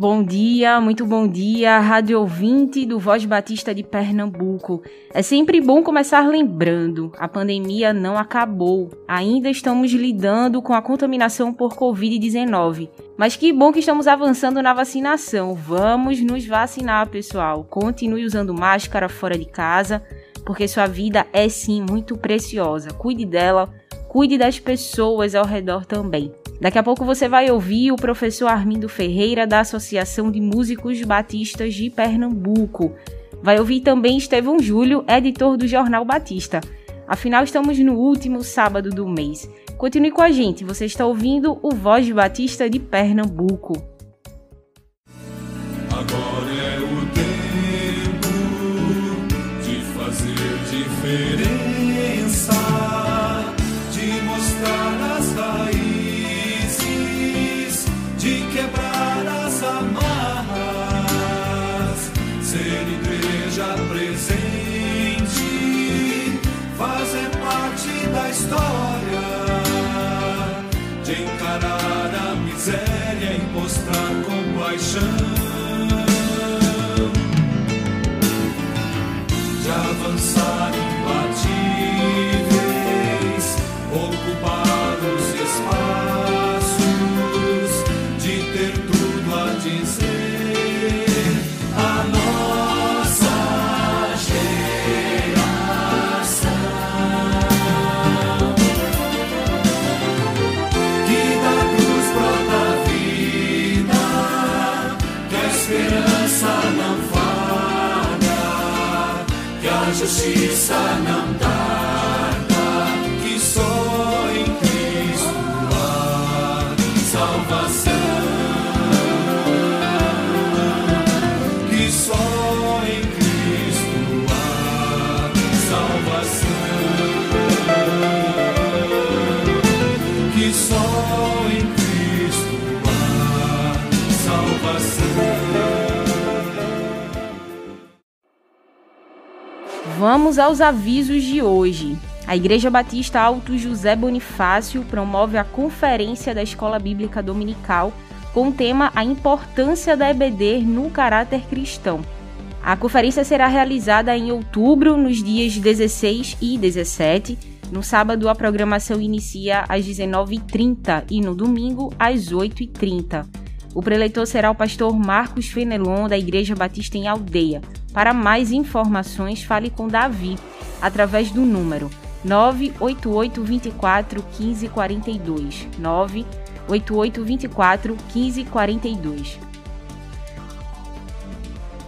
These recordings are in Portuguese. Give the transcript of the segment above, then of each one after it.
Bom dia, muito bom dia, rádio ouvinte do Voz Batista de Pernambuco. É sempre bom começar lembrando: a pandemia não acabou. Ainda estamos lidando com a contaminação por Covid-19. Mas que bom que estamos avançando na vacinação. Vamos nos vacinar, pessoal. Continue usando máscara fora de casa, porque sua vida é sim muito preciosa. Cuide dela, cuide das pessoas ao redor também. Daqui a pouco você vai ouvir o professor Armindo Ferreira, da Associação de Músicos Batistas de Pernambuco. Vai ouvir também Estevão Júlio, editor do Jornal Batista. Afinal, estamos no último sábado do mês. Continue com a gente, você está ouvindo o Voz Batista de Pernambuco. Justiça não Vamos aos avisos de hoje. A Igreja Batista Alto José Bonifácio promove a Conferência da Escola Bíblica Dominical com o tema A Importância da EBD no Caráter Cristão. A conferência será realizada em outubro, nos dias 16 e 17. No sábado, a programação inicia às 19h30 e no domingo, às 8h30. O preleitor será o pastor Marcos Fenelon, da Igreja Batista em Aldeia. Para mais informações, fale com Davi, através do número 988 24 1542. 988 24 1542.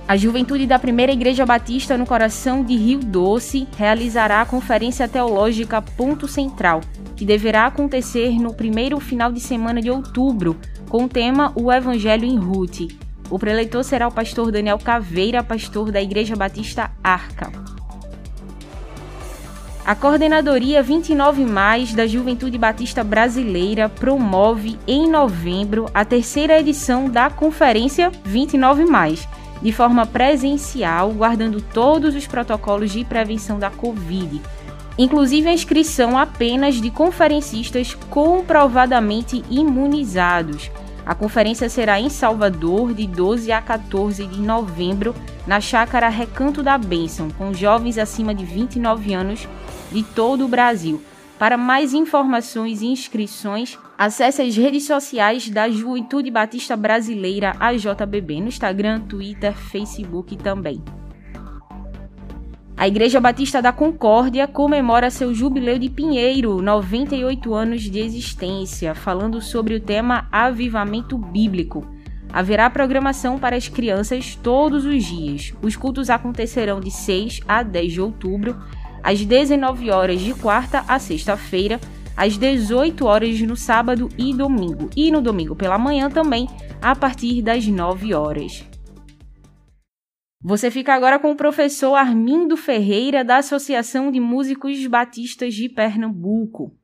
A Juventude da Primeira Igreja Batista no coração de Rio Doce realizará a Conferência Teológica Ponto Central, que deverá acontecer no primeiro final de semana de outubro, com o tema O Evangelho em Ruth. O preleitor será o pastor Daniel Caveira, pastor da Igreja Batista Arca. A Coordenadoria 29 Mais da Juventude Batista Brasileira promove em novembro a terceira edição da Conferência 29 Mais, de forma presencial, guardando todos os protocolos de prevenção da Covid, inclusive a inscrição apenas de conferencistas comprovadamente imunizados. A conferência será em Salvador de 12 a 14 de novembro, na Chácara Recanto da Bênção, com jovens acima de 29 anos de todo o Brasil. Para mais informações e inscrições, acesse as redes sociais da Juventude Batista Brasileira, a JBB, no Instagram, Twitter, Facebook também. A Igreja Batista da Concórdia comemora seu jubileu de Pinheiro, 98 anos de existência, falando sobre o tema Avivamento Bíblico. Haverá programação para as crianças todos os dias. Os cultos acontecerão de 6 a 10 de outubro, às 19 horas de quarta a sexta-feira, às 18 horas no sábado e domingo, e no domingo pela manhã também, a partir das 9 horas. Você fica agora com o professor Armindo Ferreira, da Associação de Músicos Batistas de Pernambuco.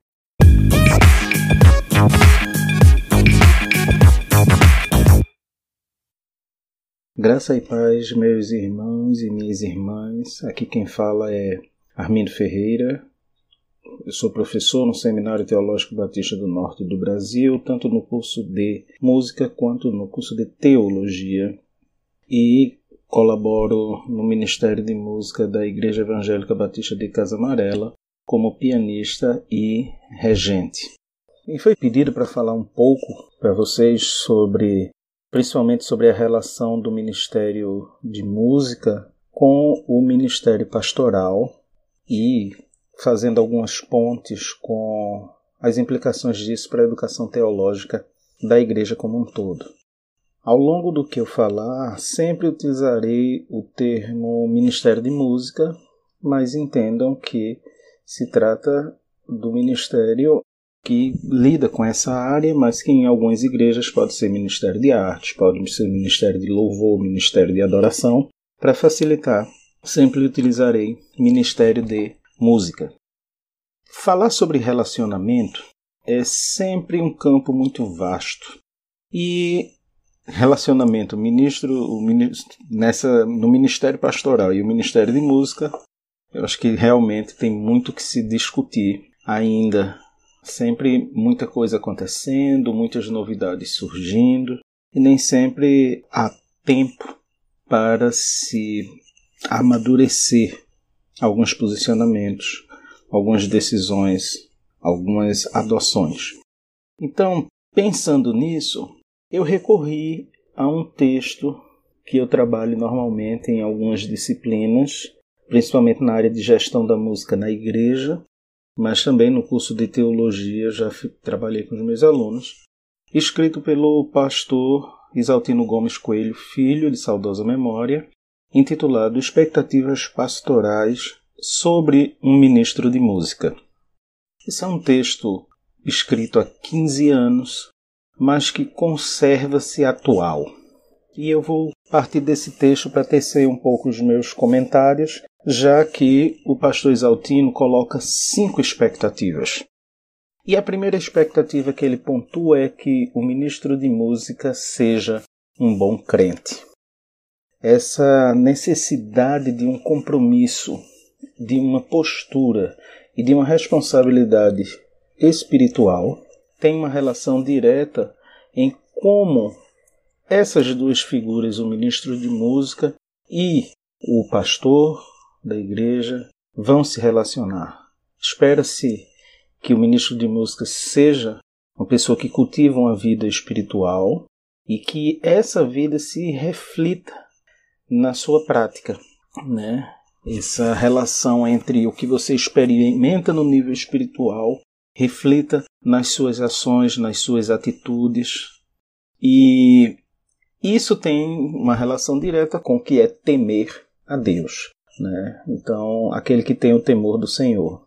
Graça e paz, meus irmãos e minhas irmãs. Aqui quem fala é Armindo Ferreira. Eu sou professor no Seminário Teológico Batista do Norte do Brasil, tanto no curso de música quanto no curso de teologia. E colaboro no Ministério de Música da Igreja Evangélica Batista de Casa Amarela como pianista e regente. E foi pedido para falar um pouco para vocês sobre principalmente sobre a relação do Ministério de Música com o Ministério Pastoral e fazendo algumas pontes com as implicações disso para a educação teológica da Igreja como um todo. Ao longo do que eu falar, sempre utilizarei o termo Ministério de Música, mas entendam que se trata do ministério que lida com essa área, mas que em algumas igrejas pode ser Ministério de Artes, pode ser Ministério de Louvor, Ministério de Adoração. Para facilitar, sempre utilizarei Ministério de Música. Falar sobre relacionamento é sempre um campo muito vasto. E relacionamento ministro, o ministro nessa no Ministério Pastoral e o Ministério de Música, eu acho que realmente tem muito que se discutir ainda Sempre muita coisa acontecendo, muitas novidades surgindo, e nem sempre há tempo para se amadurecer alguns posicionamentos, algumas decisões, algumas adoções. Então, pensando nisso, eu recorri a um texto que eu trabalho normalmente em algumas disciplinas, principalmente na área de gestão da música na igreja, mas também no curso de teologia já trabalhei com os meus alunos, escrito pelo pastor Isaltino Gomes Coelho, filho de saudosa memória, intitulado Expectativas Pastorais sobre um Ministro de Música. Esse é um texto escrito há 15 anos, mas que conserva-se atual. E eu vou partir desse texto para tecer um pouco os meus comentários já que o pastor Exaltino coloca cinco expectativas. E a primeira expectativa que ele pontua é que o ministro de música seja um bom crente. Essa necessidade de um compromisso, de uma postura e de uma responsabilidade espiritual tem uma relação direta em como essas duas figuras, o ministro de música e o pastor da igreja vão se relacionar. Espera-se que o ministro de música seja uma pessoa que cultiva uma vida espiritual e que essa vida se reflita na sua prática, né? Essa relação entre o que você experimenta no nível espiritual reflita nas suas ações, nas suas atitudes. E isso tem uma relação direta com o que é temer a Deus. Né? Então, aquele que tem o temor do Senhor.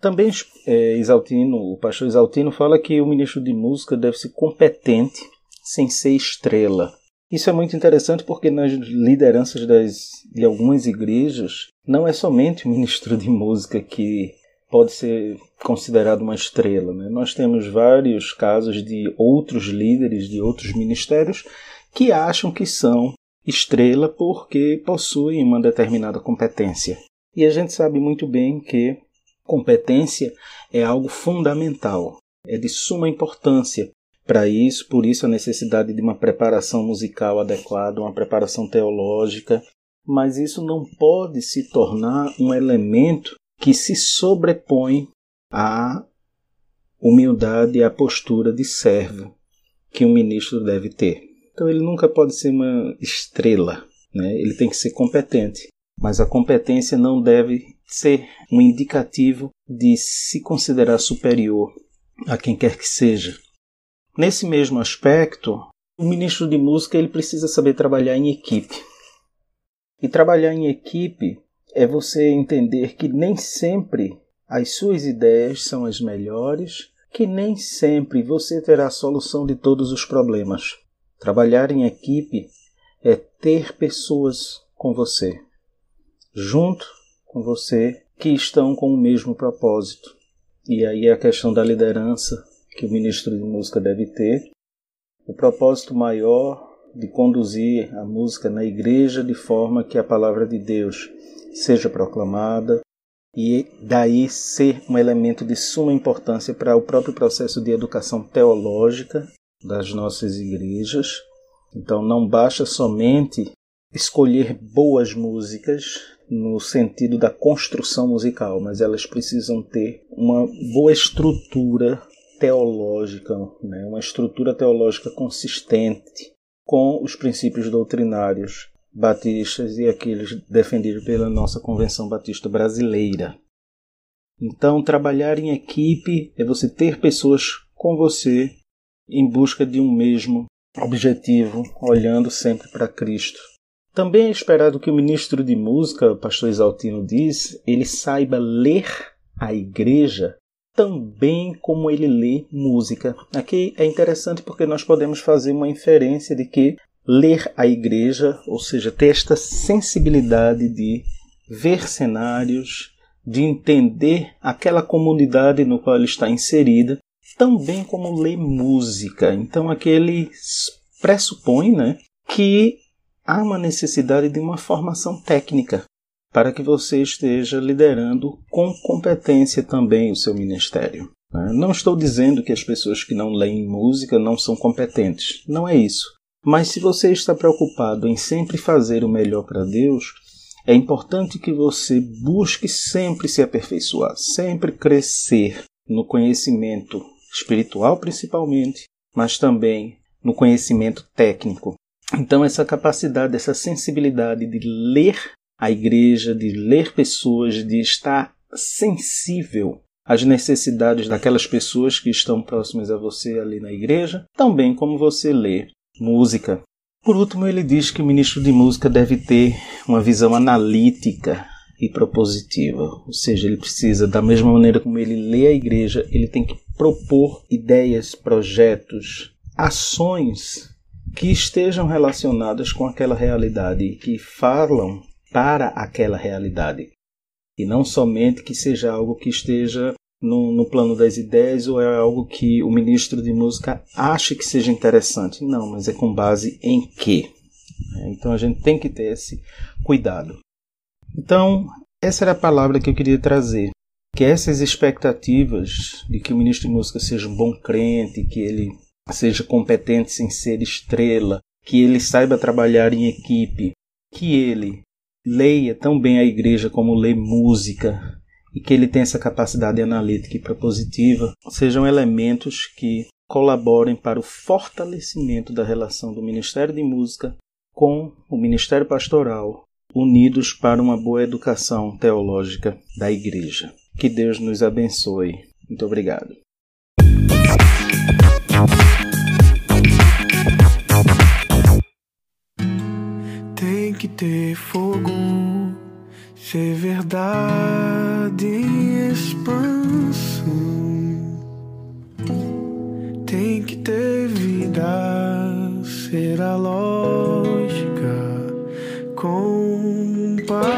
Também é, Isaltino, o pastor Isaltino fala que o ministro de música deve ser competente sem ser estrela. Isso é muito interessante porque nas lideranças das, de algumas igrejas não é somente o ministro de música que pode ser considerado uma estrela. Né? Nós temos vários casos de outros líderes de outros ministérios que acham que são estrela porque possuem uma determinada competência. E a gente sabe muito bem que competência é algo fundamental, é de suma importância para isso, por isso a necessidade de uma preparação musical adequada, uma preparação teológica, mas isso não pode se tornar um elemento que se sobrepõe à humildade e à postura de servo que um ministro deve ter. Então ele nunca pode ser uma estrela, né? ele tem que ser competente. Mas a competência não deve ser um indicativo de se considerar superior a quem quer que seja. Nesse mesmo aspecto, o ministro de música ele precisa saber trabalhar em equipe. E trabalhar em equipe é você entender que nem sempre as suas ideias são as melhores, que nem sempre você terá a solução de todos os problemas. Trabalhar em equipe é ter pessoas com você, junto com você, que estão com o mesmo propósito. E aí a questão da liderança que o ministro de música deve ter. O propósito maior de conduzir a música na igreja de forma que a palavra de Deus seja proclamada e daí ser um elemento de suma importância para o próprio processo de educação teológica das nossas igrejas. Então não basta somente escolher boas músicas no sentido da construção musical, mas elas precisam ter uma boa estrutura teológica, né? uma estrutura teológica consistente com os princípios doutrinários batistas e aqueles defendidos pela nossa Convenção Batista Brasileira. Então, trabalhar em equipe é você ter pessoas com você em busca de um mesmo objetivo, olhando sempre para Cristo. Também é esperado que o ministro de música, pastor Exaltino diz, ele saiba ler a igreja também como ele lê música. Aqui é interessante porque nós podemos fazer uma inferência de que ler a igreja, ou seja, ter esta sensibilidade de ver cenários, de entender aquela comunidade no qual ele está inserida, também como ler música. Então aqui ele pressupõe né, que há uma necessidade de uma formação técnica para que você esteja liderando com competência também o seu ministério. Né? Não estou dizendo que as pessoas que não leem música não são competentes, não é isso. Mas se você está preocupado em sempre fazer o melhor para Deus, é importante que você busque sempre se aperfeiçoar, sempre crescer no conhecimento espiritual, principalmente, mas também no conhecimento técnico, então, essa capacidade, essa sensibilidade de ler a igreja, de ler pessoas, de estar sensível às necessidades daquelas pessoas que estão próximas a você ali na igreja, também como você lê música. Por último, ele diz que o ministro de música deve ter uma visão analítica e propositiva, ou seja, ele precisa, da mesma maneira como ele lê a igreja, ele tem que propor ideias, projetos, ações que estejam relacionadas com aquela realidade, que falam para aquela realidade. E não somente que seja algo que esteja no, no, plano das ideias ou é algo que o ministro de música acha que seja interessante. Não, mas é com base em quê? É, então a gente tem que ter esse cuidado. Então, essa era a palavra que eu queria trazer. Que essas expectativas de que o ministro de música seja um bom crente, que ele seja competente sem ser estrela, que ele saiba trabalhar em equipe, que ele leia tão bem a igreja como lê música e que ele tenha essa capacidade analítica e propositiva, sejam elementos que colaborem para o fortalecimento da relação do Ministério de Música com o Ministério Pastoral, unidos para uma boa educação teológica da igreja. Que Deus nos abençoe. Muito obrigado. Tem que ter fogo, ser verdade em expansão. Tem que ter vida, ser a lógica com paixão.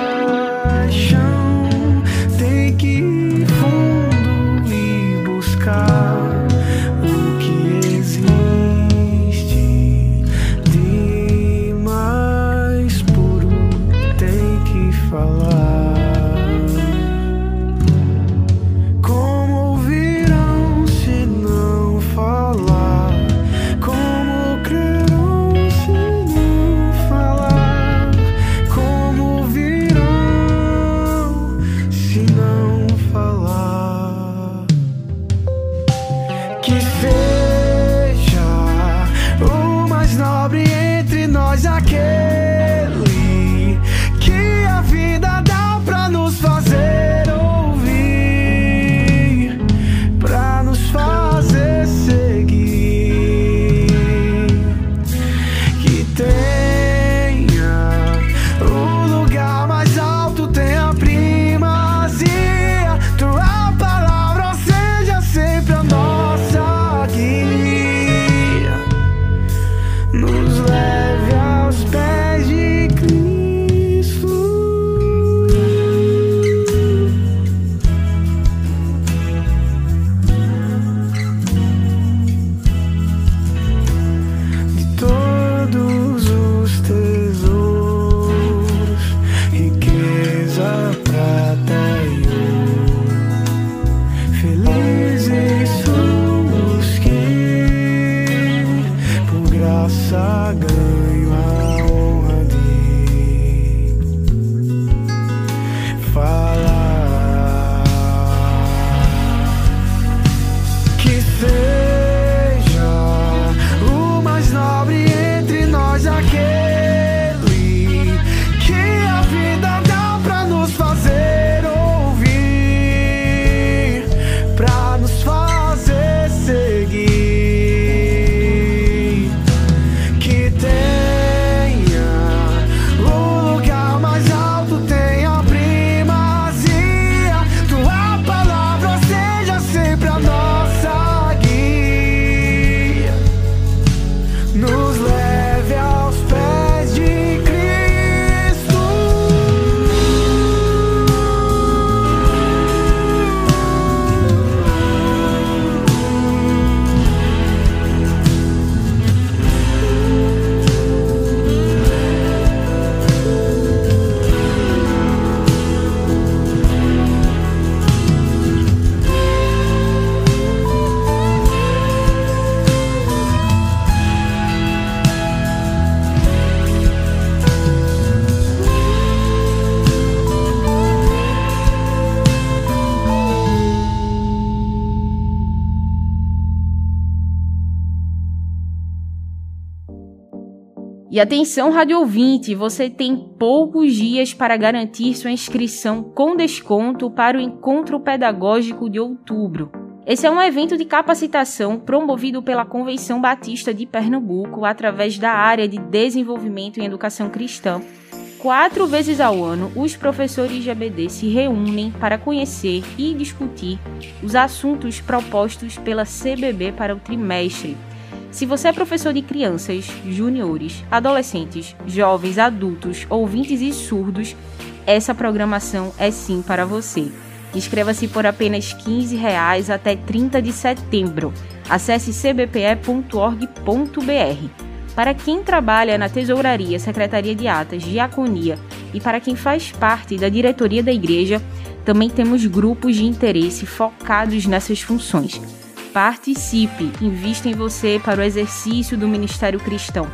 everything E atenção, rádio ouvinte, você tem poucos dias para garantir sua inscrição com desconto para o Encontro Pedagógico de outubro. Esse é um evento de capacitação promovido pela Convenção Batista de Pernambuco através da área de Desenvolvimento em Educação Cristã. Quatro vezes ao ano, os professores de ABD se reúnem para conhecer e discutir os assuntos propostos pela CBB para o trimestre se você é professor de crianças, juniores, adolescentes, jovens, adultos, ouvintes e surdos, essa programação é sim para você. Inscreva-se por apenas 15 reais até 30 de setembro. Acesse cbpe.org.br. Para quem trabalha na Tesouraria, Secretaria de Atas, Diaconia e para quem faz parte da diretoria da igreja, também temos grupos de interesse focados nessas funções. Participe, invista em você para o exercício do ministério cristão.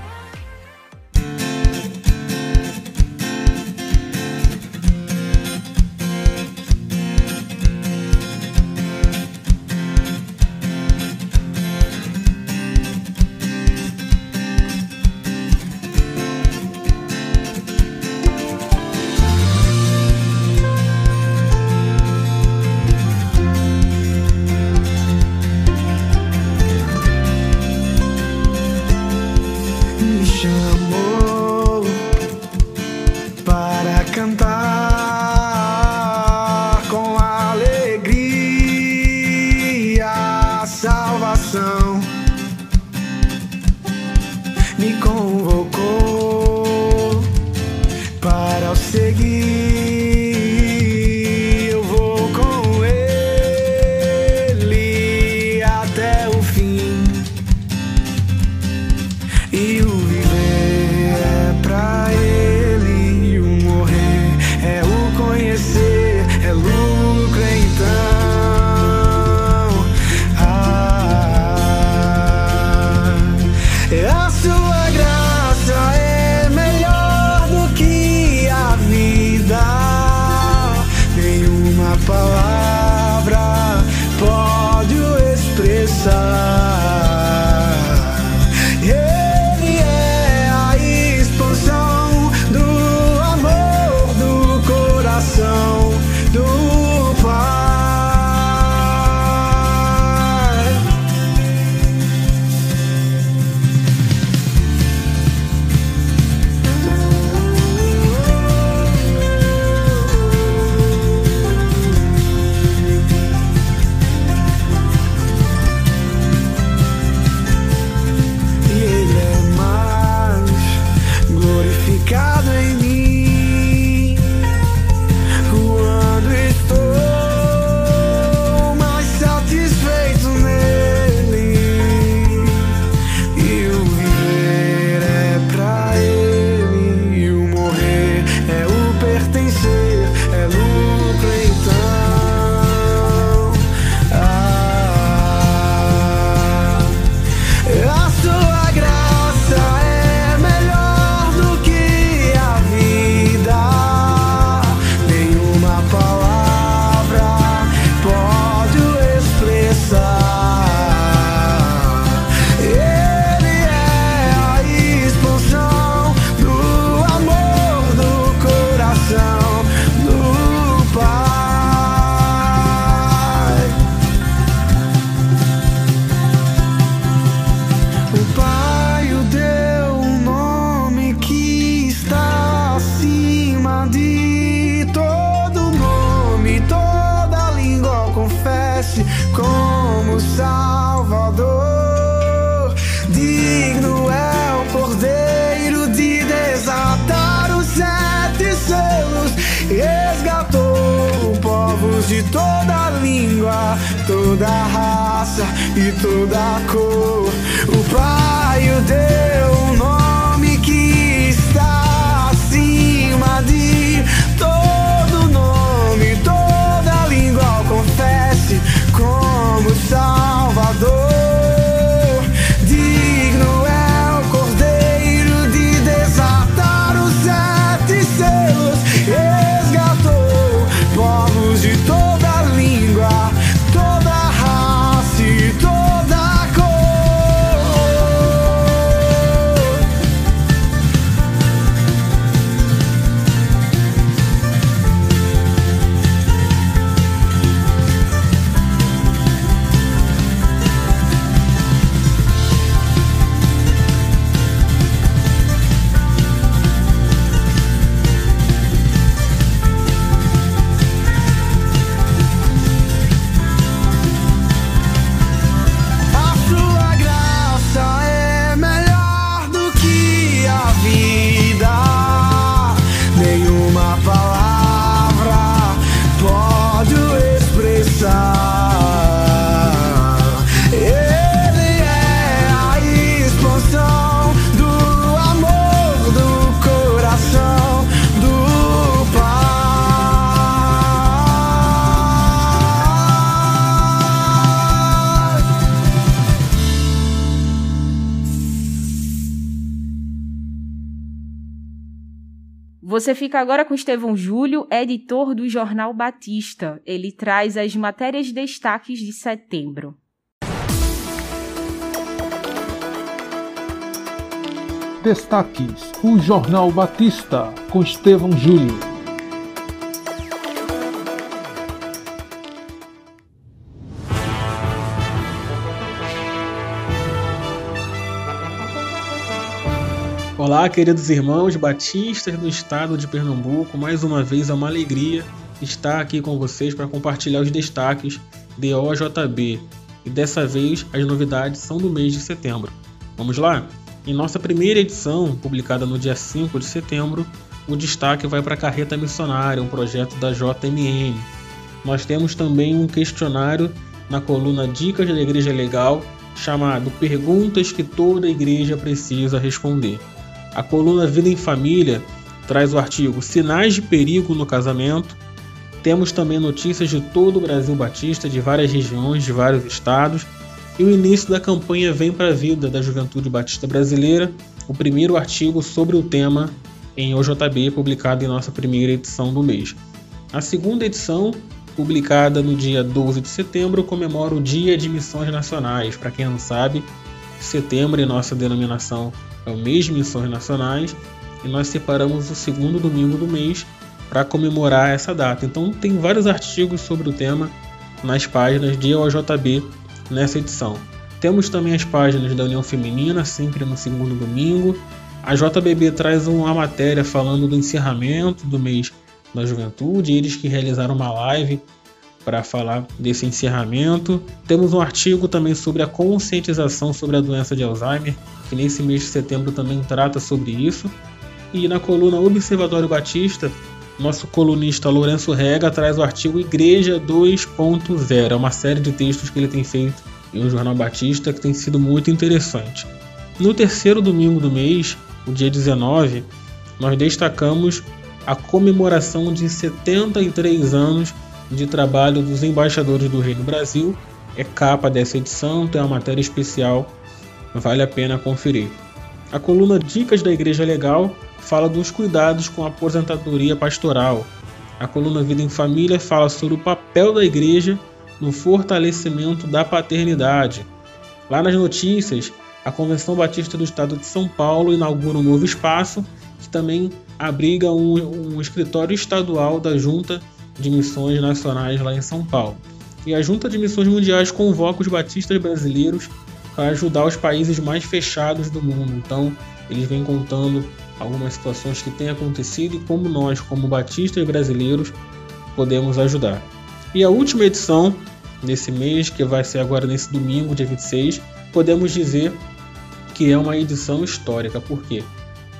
Você fica agora com Estevão Júlio, editor do Jornal Batista. Ele traz as matérias destaques de setembro. Destaques: o Jornal Batista, com Estevão Júlio. Olá, queridos irmãos batistas do estado de Pernambuco. Mais uma vez é uma alegria estar aqui com vocês para compartilhar os destaques de OJB. E dessa vez as novidades são do mês de setembro. Vamos lá? Em nossa primeira edição, publicada no dia 5 de setembro, o destaque vai para a Carreta Missionária, um projeto da JMN. Nós temos também um questionário na coluna Dicas da Igreja Legal, chamado Perguntas que toda igreja precisa responder. A coluna Vida em Família traz o artigo Sinais de Perigo no Casamento. Temos também notícias de todo o Brasil Batista, de várias regiões, de vários estados. E o início da campanha Vem para a Vida da Juventude Batista Brasileira, o primeiro artigo sobre o tema em OJB, publicado em nossa primeira edição do mês. A segunda edição, publicada no dia 12 de setembro, comemora o Dia de Missões Nacionais. Para quem não sabe, setembro em nossa denominação é o mês de missões nacionais e nós separamos o segundo domingo do mês para comemorar essa data. Então tem vários artigos sobre o tema nas páginas de OJB nessa edição. Temos também as páginas da União Feminina, sempre no segundo domingo. A JBB traz uma matéria falando do encerramento do mês da juventude, eles que realizaram uma live para falar desse encerramento. Temos um artigo também sobre a conscientização sobre a doença de Alzheimer, que nesse mês de setembro também trata sobre isso. E na coluna Observatório Batista, nosso colunista Lourenço Rega traz o artigo Igreja 2.0, é uma série de textos que ele tem feito em um jornal Batista que tem sido muito interessante. No terceiro domingo do mês, o dia 19, nós destacamos a comemoração de 73 anos de trabalho dos embaixadores do Rei no Brasil. É capa dessa edição, tem uma matéria especial, vale a pena conferir. A coluna Dicas da Igreja Legal fala dos cuidados com a aposentadoria pastoral. A coluna Vida em Família fala sobre o papel da igreja no fortalecimento da paternidade. Lá nas notícias, a Convenção Batista do Estado de São Paulo inaugura um novo espaço que também abriga um, um escritório estadual da Junta de Missões Nacionais lá em São Paulo. E a Junta de Missões Mundiais convoca os batistas brasileiros para ajudar os países mais fechados do mundo. Então, eles vêm contando algumas situações que têm acontecido e como nós, como batistas brasileiros, podemos ajudar. E a última edição desse mês, que vai ser agora nesse domingo, dia 26, podemos dizer que é uma edição histórica, porque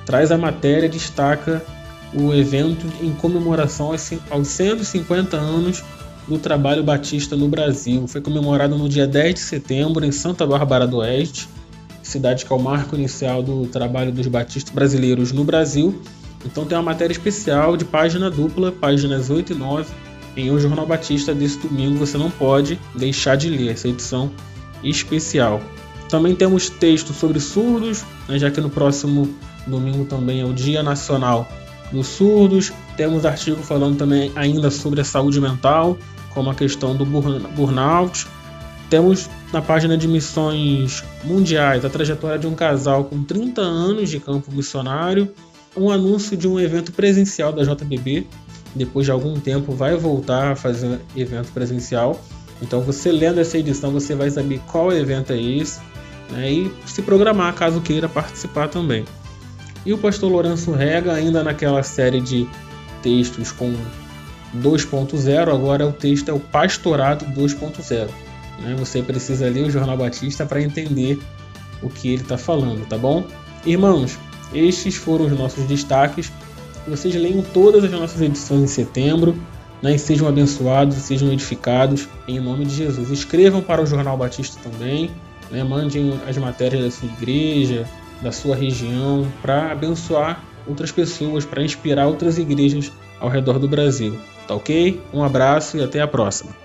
traz a matéria, destaca o evento em comemoração aos 150 anos do trabalho batista no Brasil. Foi comemorado no dia 10 de setembro em Santa Bárbara do Oeste, cidade que é o marco inicial do trabalho dos batistas brasileiros no Brasil. Então tem uma matéria especial de página dupla, páginas 8 e 9, em O Jornal Batista desse domingo. Você não pode deixar de ler essa edição especial. Também temos texto sobre surdos, né, já que no próximo domingo também é o Dia Nacional dos surdos. Temos artigo falando também ainda sobre a saúde mental, como a questão do burnout. Temos na página de missões mundiais a trajetória de um casal com 30 anos de campo missionário, um anúncio de um evento presencial da JBB. Depois de algum tempo vai voltar a fazer evento presencial. Então você lendo essa edição você vai saber qual evento é esse né, e se programar caso queira participar também. E o pastor Lourenço Rega, ainda naquela série de textos com 2.0, agora o texto é o Pastorado 2.0. Né? Você precisa ler o Jornal Batista para entender o que ele está falando, tá bom? Irmãos, estes foram os nossos destaques. Vocês leiam todas as nossas edições em setembro. Né, e sejam abençoados, sejam edificados em nome de Jesus. Escrevam para o Jornal Batista também, né, mandem as matérias da sua igreja, da sua região, para abençoar outras pessoas, para inspirar outras igrejas ao redor do Brasil. Tá ok? Um abraço e até a próxima.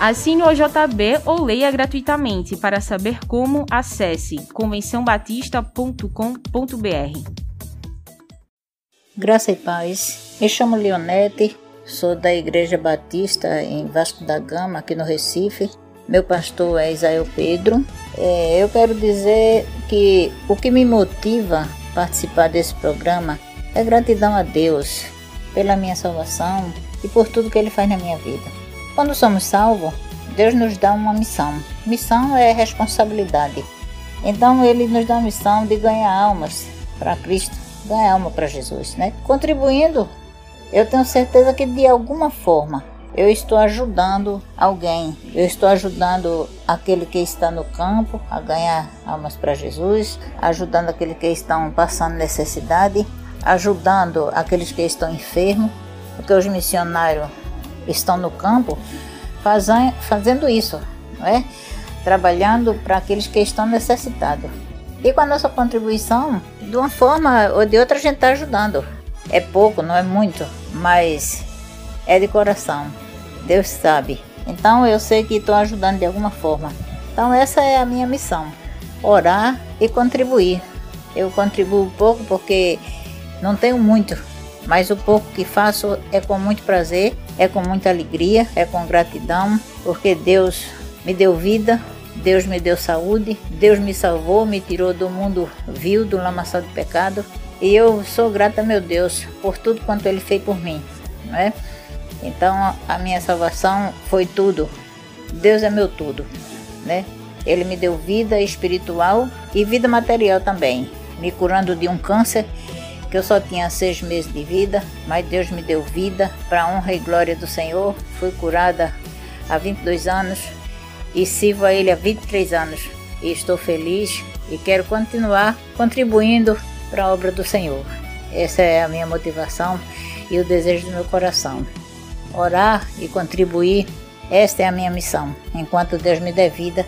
Assine o OJB ou leia gratuitamente. Para saber como, acesse convençãobatista.com.br. Graça e paz. Me chamo Leonete, sou da Igreja Batista em Vasco da Gama, aqui no Recife. Meu pastor é Isael Pedro. É, eu quero dizer que o que me motiva a participar desse programa é gratidão a Deus pela minha salvação e por tudo que Ele faz na minha vida. Quando somos salvos, Deus nos dá uma missão. Missão é responsabilidade. Então Ele nos dá a missão de ganhar almas para Cristo, ganhar alma para Jesus, né? Contribuindo, eu tenho certeza que de alguma forma eu estou ajudando alguém, eu estou ajudando aquele que está no campo a ganhar almas para Jesus, ajudando aquele que estão passando necessidade, ajudando aqueles que estão enfermos, porque os missionários estão no campo fazendo isso, não é? trabalhando para aqueles que estão necessitados. E com a nossa contribuição, de uma forma ou de outra, a gente está ajudando. É pouco, não é muito, mas é de coração. Deus sabe. Então eu sei que estou ajudando de alguma forma. Então essa é a minha missão: orar e contribuir. Eu contribuo pouco porque não tenho muito, mas o pouco que faço é com muito prazer, é com muita alegria, é com gratidão, porque Deus me deu vida, Deus me deu saúde, Deus me salvou, me tirou do mundo vil, do lamaçal do pecado. E eu sou grata, meu Deus, por tudo quanto Ele fez por mim. Não é? Então a minha salvação foi tudo. Deus é meu tudo. Né? Ele me deu vida espiritual e vida material também, me curando de um câncer que eu só tinha seis meses de vida, mas Deus me deu vida para honra e glória do Senhor. Fui curada há 22 anos e sirvo a Ele há 23 anos. E estou feliz e quero continuar contribuindo para a obra do Senhor. Essa é a minha motivação e o desejo do meu coração. Orar e contribuir, esta é a minha missão, enquanto Deus me der vida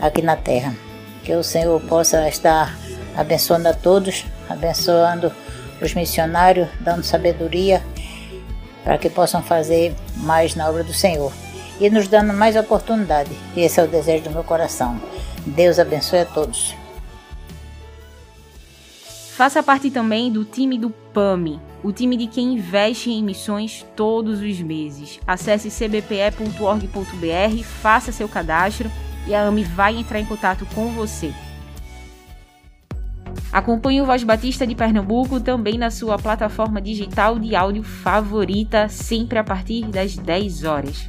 aqui na terra. Que o Senhor possa estar abençoando a todos, abençoando os missionários, dando sabedoria para que possam fazer mais na obra do Senhor e nos dando mais oportunidade. Esse é o desejo do meu coração. Deus abençoe a todos. Faça parte também do time do PAMI, o time de quem investe em missões todos os meses. Acesse cbpe.org.br, faça seu cadastro e a AMI vai entrar em contato com você. Acompanhe o Voz Batista de Pernambuco também na sua plataforma digital de áudio favorita, sempre a partir das 10 horas.